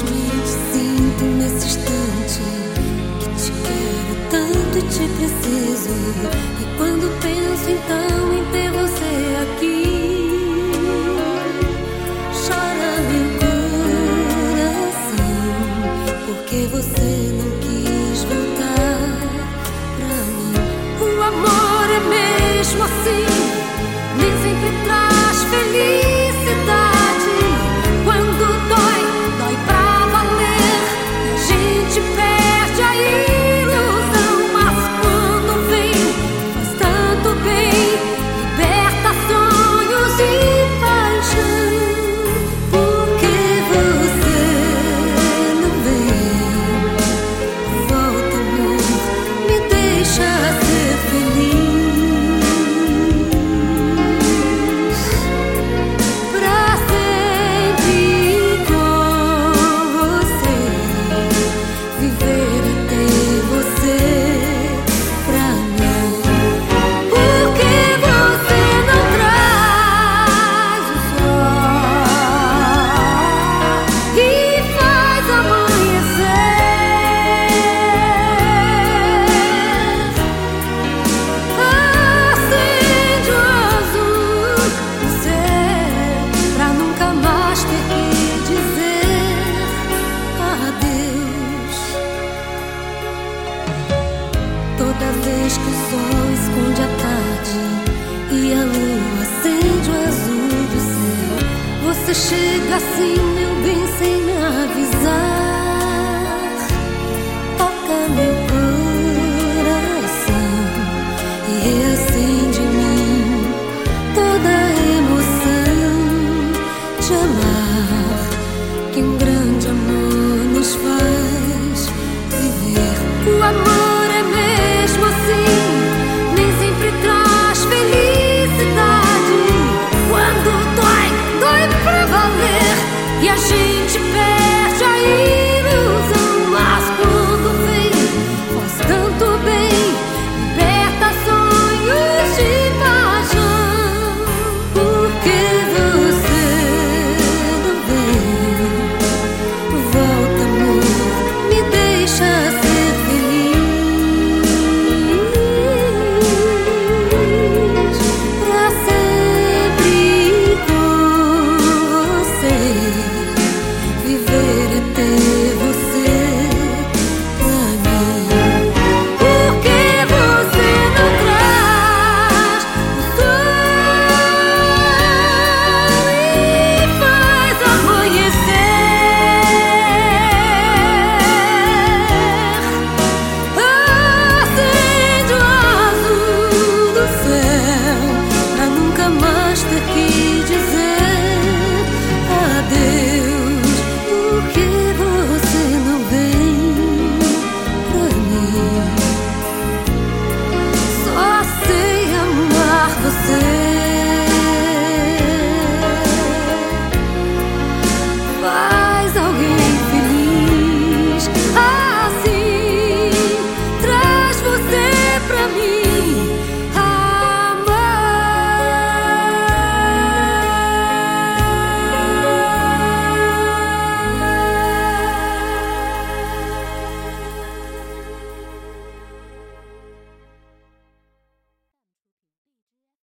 simplesmente sinto nesse instante que te quero tanto e te preciso. E quando penso então em ter você aqui. Chora meu coração, porque você não quis voltar pra mim. O amor é mesmo assim, nem sempre traz. Você chega assim, meu bem, sem me avisar. Toca meu coração e reacende em mim toda a emoção de amar.